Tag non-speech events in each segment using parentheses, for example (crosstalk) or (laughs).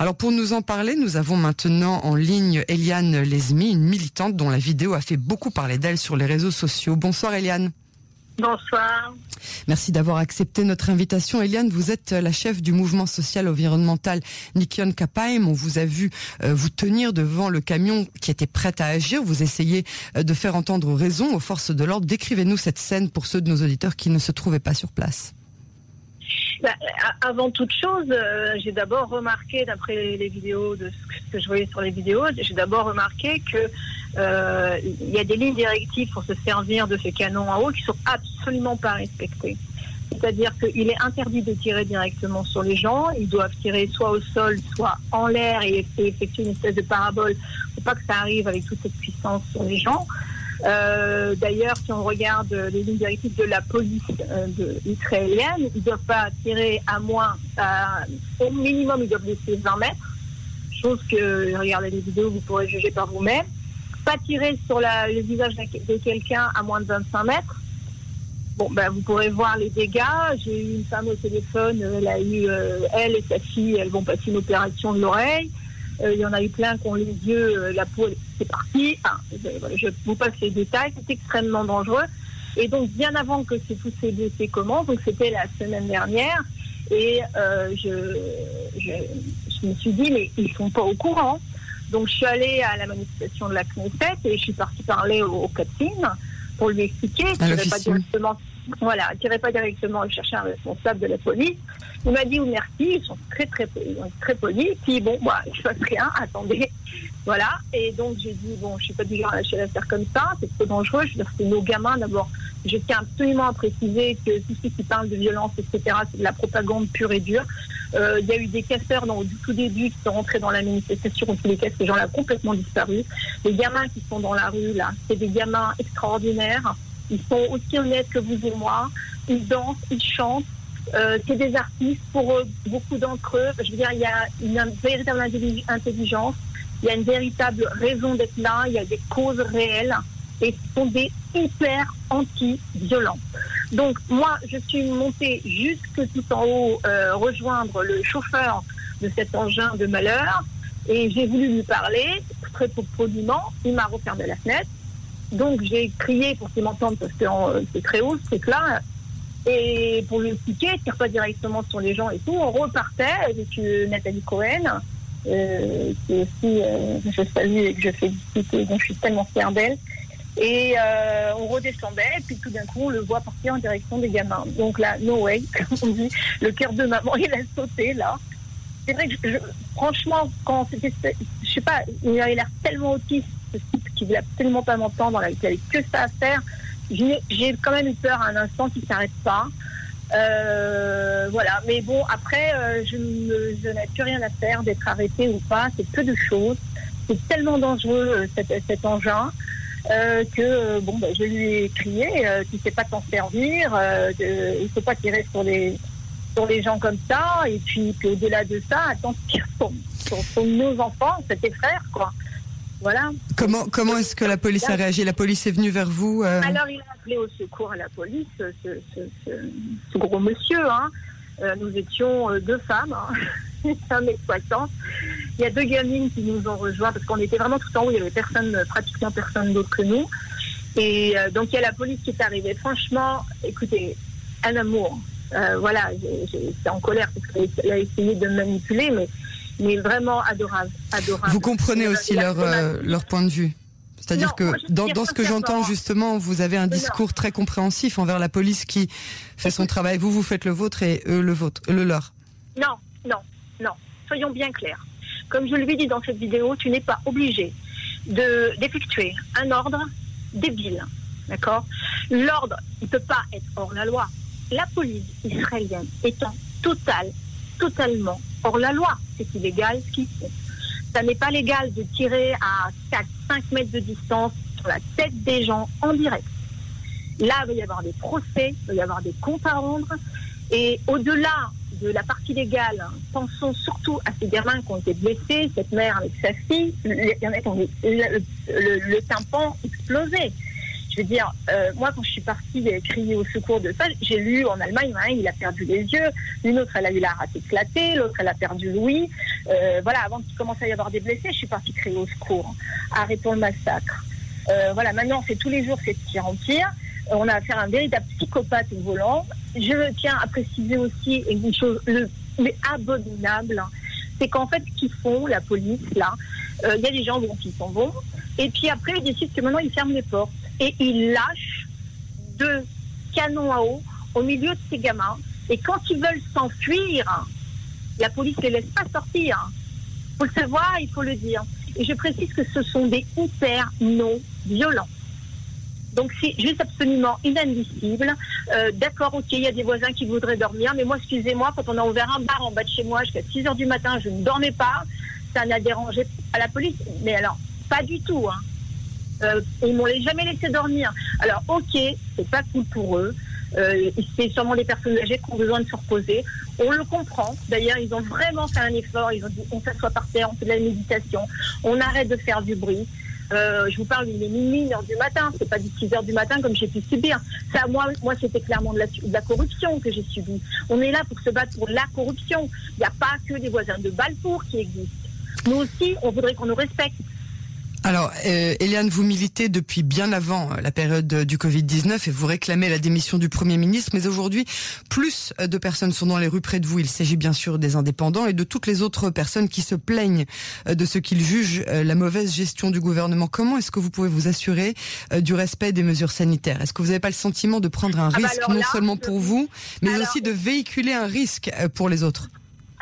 Alors pour nous en parler, nous avons maintenant en ligne Eliane Lesmi, une militante dont la vidéo a fait beaucoup parler d'elle sur les réseaux sociaux. Bonsoir Eliane. Bonsoir. Merci d'avoir accepté notre invitation. Eliane, vous êtes la chef du mouvement social environnemental Nikion Kapaim. On vous a vu euh, vous tenir devant le camion qui était prêt à agir. Vous essayez euh, de faire entendre raison aux forces de l'ordre. Décrivez-nous cette scène pour ceux de nos auditeurs qui ne se trouvaient pas sur place. Bah, avant toute chose, euh, j'ai d'abord remarqué, d'après les vidéos, de ce que je voyais sur les vidéos, j'ai d'abord remarqué que euh, il y a des lignes directives pour se servir de ces canons en haut qui sont absolument pas respectées. C'est-à-dire qu'il est interdit de tirer directement sur les gens. Ils doivent tirer soit au sol, soit en l'air et, effectuer une espèce de parabole. Faut pas que ça arrive avec toute cette puissance sur les gens. Euh, D'ailleurs, si on regarde les lignes directives de la police euh, israélienne, ils ne doivent pas tirer à moins, au minimum, ils doivent laisser 20 mètres. Chose que, regardez les vidéos, vous pourrez juger par vous-même. Pas tirer sur le visage de quelqu'un à moins de 25 mètres. Bon, ben, vous pourrez voir les dégâts. J'ai eu une femme au téléphone, elle a eu, euh, elle et sa fille, elles vont passer une opération de l'oreille. Euh, il y en a eu plein qui ont les yeux, euh, la peau, c'est parti. je vous passe les détails. C'est extrêmement dangereux. Et donc, bien avant que tous ces dossiers commencent, donc c'était la semaine dernière, et euh, je, je, me suis dit, mais ils sont pas au courant. Donc, je suis allée à la manifestation de la Knesset et je suis partie parler au, au pour lui expliquer. Je ne pas directement voilà, pas directement chercher un responsable de la police. Il m'a dit, merci, ils sont très, très, très polis. Puis bon, moi, je ne rien, (laughs) attendez. Voilà. Et donc, j'ai dit, bon, je suis pas du à lâcher l'affaire comme ça, c'est trop dangereux. Je veux dire, c'est nos gamins d'abord. Je tiens absolument à préciser que tout ce qui parle de violence, etc., c'est de la propagande pure et dure. Euh, il y a eu des casseurs dans, du tout début qui sont rentrés dans la manifestation, tous les cas, ces gens-là ont complètement disparu. Les gamins qui sont dans la rue, là, c'est des gamins extraordinaires. Ils sont aussi honnêtes que vous et moi. Ils dansent, ils chantent. Euh, c'est des artistes. Pour eux, beaucoup d'entre eux, je veux dire, il y a une véritable intelligence. Il y a une véritable raison d'être là. Il y a des causes réelles. Et ce sont des hyper anti-violents. Donc, moi, je suis montée jusque tout en haut, euh, rejoindre le chauffeur de cet engin de malheur. Et j'ai voulu lui parler, très poliment. Il m'a refermé la fenêtre. Donc j'ai crié pour qu'il m'entende parce que euh, c'est très haut, c'est clair. Et pour lui expliquer, tire pas directement sur les gens et tout. On repartait avec euh, Nathalie Cohen, euh, qui aussi, euh, je salue et que je félicite, et donc je suis tellement fière d'elle. Et on redescendait, et puis tout d'un coup, on le voit partir en direction des gamins. Donc là, no way, (laughs) comme on dit, le cœur de maman, il a sauté là. C'est vrai que, franchement, quand c'était, je sais pas, il a l'air tellement autiste ce type qui voulait absolument pas m'entendre, qui avait que ça à faire. J'ai quand même eu peur à un instant qu'il s'arrête pas. Euh, voilà, mais bon, après, euh, je, n'ai plus rien à faire d'être arrêté ou pas, c'est peu de choses. C'est tellement dangereux euh, cet, engin que bon, ben, je lui ai crié ne sait pas t'en servir, il ne faut pas tirer sur les sur les gens comme ça, et puis, au-delà de ça, attends, tire sur, nos enfants, tes frères, quoi. Voilà. Comment, comment est-ce que la police a réagi? La police est venue vers vous euh? Alors, il a appelé au secours à la police, ce, ce, ce, gros monsieur. Hein. Euh, nous étions euh, deux femmes, hein. une femme et 60. Il y a deux gamines qui nous ont rejoints parce qu'on était vraiment tout en haut. Il n'y avait personne, pratiquement personne d'autre que nous. Et donc, il y a la police qui est arrivée. Franchement, écoutez, un amour. voilà, j'étais en colère parce qu'elle a essayé de me manipuler, mais mais vraiment adorable, adorable. Vous comprenez aussi leur, euh, leur point de vue c'est-à-dire que dans, dans ce que j'entends justement, vous avez un discours très compréhensif envers la police qui fait son travail. Vous, vous faites le vôtre et eux le vôtre, le leur. Non, non, non. Soyons bien clairs. Comme je lui ai dit dans cette vidéo, tu n'es pas obligé de d'effectuer un ordre débile, d'accord? L'ordre, il ne peut pas être hors la loi. La police israélienne est en total, totalement hors la loi. C'est illégal ce qu'ils font. Ça n'est pas légal de tirer à 4, 5 mètres de distance sur la tête des gens en direct. Là, il va y avoir des procès, il va y avoir des comptes à rendre. Et au-delà de la partie légale, pensons surtout à ces gamins qui ont été blessés, cette mère avec sa fille, le, le, tympan explosé. Je veux dire, euh, moi, quand je suis partie crier au secours de ça, j'ai lu en Allemagne, hein, il a perdu les yeux, une autre, elle a eu la rate éclatée, l'autre, elle a perdu l'ouïe. Euh, voilà, avant qu'il commence à y avoir des blessés, je suis partie crier au secours. Arrêtons le massacre. Euh, voilà, maintenant, c'est tous les jours, c'est pire en pire. On a affaire à un véritable psychopathe au volant. Je tiens à préciser aussi une chose, le, mais abominable, c'est qu'en fait, ce qu'ils font, la police, là, il y a des gens bon, qui s'en vont, et puis après, ils décident que maintenant, ils ferment les portes et il lâche deux canons à eau au milieu de ces gamins. Et quand ils veulent s'enfuir, la police ne les laisse pas sortir. Il faut le savoir, il faut le dire. Et je précise que ce sont des hyper non violents. Donc c'est juste absolument inadmissible. Euh, d'accord, ok, il y a des voisins qui voudraient dormir, mais moi, excusez-moi, quand on a ouvert un bar en bas de chez moi jusqu'à 6 heures du matin, je ne dormais pas, ça n'a dérangé à la police. Mais alors, pas du tout. Hein. Euh, ils m'ont jamais laissé dormir. Alors, ok, c'est pas cool pour eux. Euh, c'est sûrement des personnes âgées qui ont besoin de se reposer. On le comprend. D'ailleurs, ils ont vraiment fait un effort. Ils ont dit on s'assoit par terre, on fait de la méditation, on arrête de faire du bruit. Euh, je vous parle, il est minuit, une heure du matin. C'est pas du 6 heures du matin comme j'ai pu subir. Ça, moi, moi, c'était clairement de la, de la, corruption que j'ai subi. On est là pour se battre pour la corruption. Il n'y a pas que des voisins de Balfour qui existent. Nous aussi, on voudrait qu'on nous respecte. Alors, euh, Eliane, vous militez depuis bien avant euh, la période du Covid-19 et vous réclamez la démission du Premier ministre, mais aujourd'hui, plus de personnes sont dans les rues près de vous. Il s'agit bien sûr des indépendants et de toutes les autres personnes qui se plaignent euh, de ce qu'ils jugent la mauvaise gestion du gouvernement. Comment est-ce que vous pouvez vous assurer du respect des mesures sanitaires? Est-ce que vous n'avez pas le sentiment de prendre un ah bah risque, non seulement pour vous, mais aussi de véhiculer un risque pour les autres?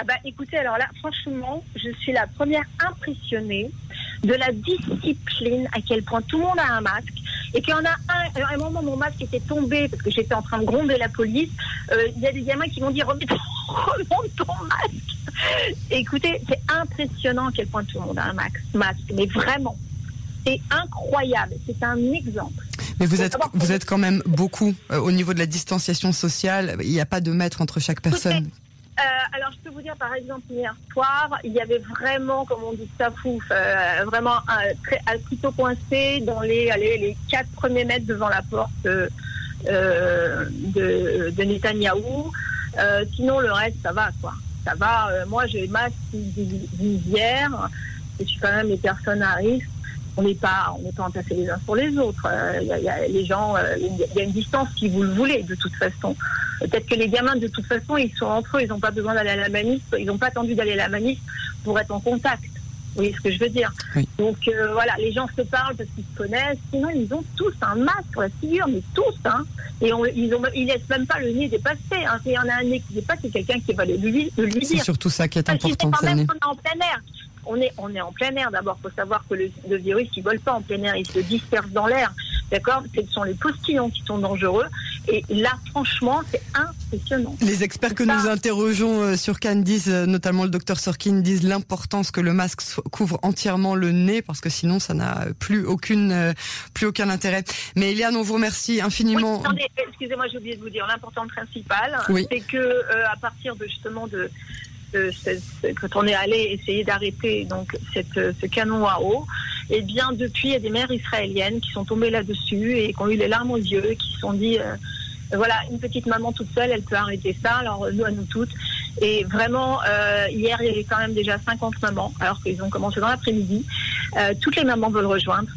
Ah bah écoutez, alors là, franchement, je suis la première impressionnée de la discipline, à quel point tout le monde a un masque. Et qu'il y en a un, à un moment, mon masque était tombé parce que j'étais en train de gronder la police. Euh, il y a des gamins qui m'ont dit remonte (laughs) ton masque. écoutez, c'est impressionnant à quel point tout le monde a un masque, mais vraiment. C'est incroyable, c'est un exemple. Mais vous êtes, vous êtes quand même beaucoup euh, au niveau de la distanciation sociale. Il n'y a pas de mètre entre chaque personne. Euh, alors, je peux vous dire, par exemple, hier soir, il y avait vraiment, comme on dit, ça fouf, euh, vraiment un, très, un couteau coincé dans les, allez, les quatre premiers mètres devant la porte euh, de, de Netanyahou. sinon, le reste, ça va, quoi. Ça va. moi, j'ai ma visière. Je suis quand même les personnes à risque on n'est pas, on n'est pas entassés les uns sur les autres. Il y, a, les gens, il y a une distance si vous le voulez, de toute façon. Peut-être que les gamins, de toute façon, ils sont entre eux, ils n'ont pas besoin d'aller à la manif, ils n'ont pas attendu d'aller à la manif pour être en contact. Vous voyez ce que je veux dire? Donc euh, voilà, les gens se parlent parce qu'ils se connaissent. Sinon, ils ont tous un masque sur la figure, mais tous. Hein. Et ils, ont, ils laissent même pas le nez dépasser. Hein. S'il y en a un nez qui dépasse, c'est quelqu'un qui va le lui, le lui dire. C'est surtout ça qui est important. Quand même, est en plein air. On est, on est en plein air d'abord. Il faut savoir que le, le virus, il ne vole pas en plein air, il se disperse dans l'air. D'accord? Ce sont les postillons qui sont dangereux. Et là, franchement, c'est impressionnant. Les experts que nous interrogeons euh, sur Cannes disent, euh, notamment le docteur Sorkin, disent l'importance que le masque couvre entièrement le nez, parce que sinon, ça n'a plus aucune, euh, plus aucun intérêt. Mais Eliane, on vous remercie infiniment. excusez-moi, j'ai oublié de vous dire, l'important principal, c'est que à partir de justement de quand on est allé essayer d'arrêter donc cette, ce canon à eau, et eh bien depuis il y a des mères israéliennes qui sont tombées là-dessus et qui ont eu les larmes aux yeux, qui se sont dit euh, voilà une petite maman toute seule, elle peut arrêter ça. Alors nous à nous toutes. Et vraiment euh, hier il y avait quand même déjà 50 mamans alors qu'ils ont commencé dans l'après-midi. Euh, toutes les mamans veulent rejoindre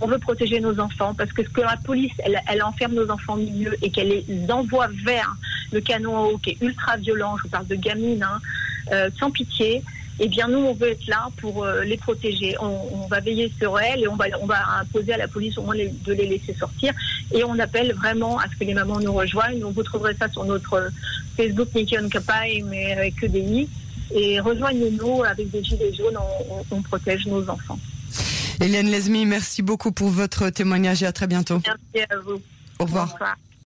on veut protéger nos enfants parce que ce que la police, elle, enferme nos enfants au milieu et qu'elle les envoie vers le canon à eau qui est ultra violent, je parle de gamines, hein, euh, sans pitié, eh bien nous on veut être là pour euh, les protéger. On, va veiller sur elles et on va on va imposer à la police au moins de les laisser sortir. Et on appelle vraiment à ce que les mamans nous rejoignent. Vous trouverez ça sur notre Facebook Nikion Kapai, mais avec EDI. Et rejoignez-nous avec des gilets jaunes, on, protège nos enfants. Hélène Lesmi, merci beaucoup pour votre témoignage et à très bientôt. Merci à vous. Au revoir.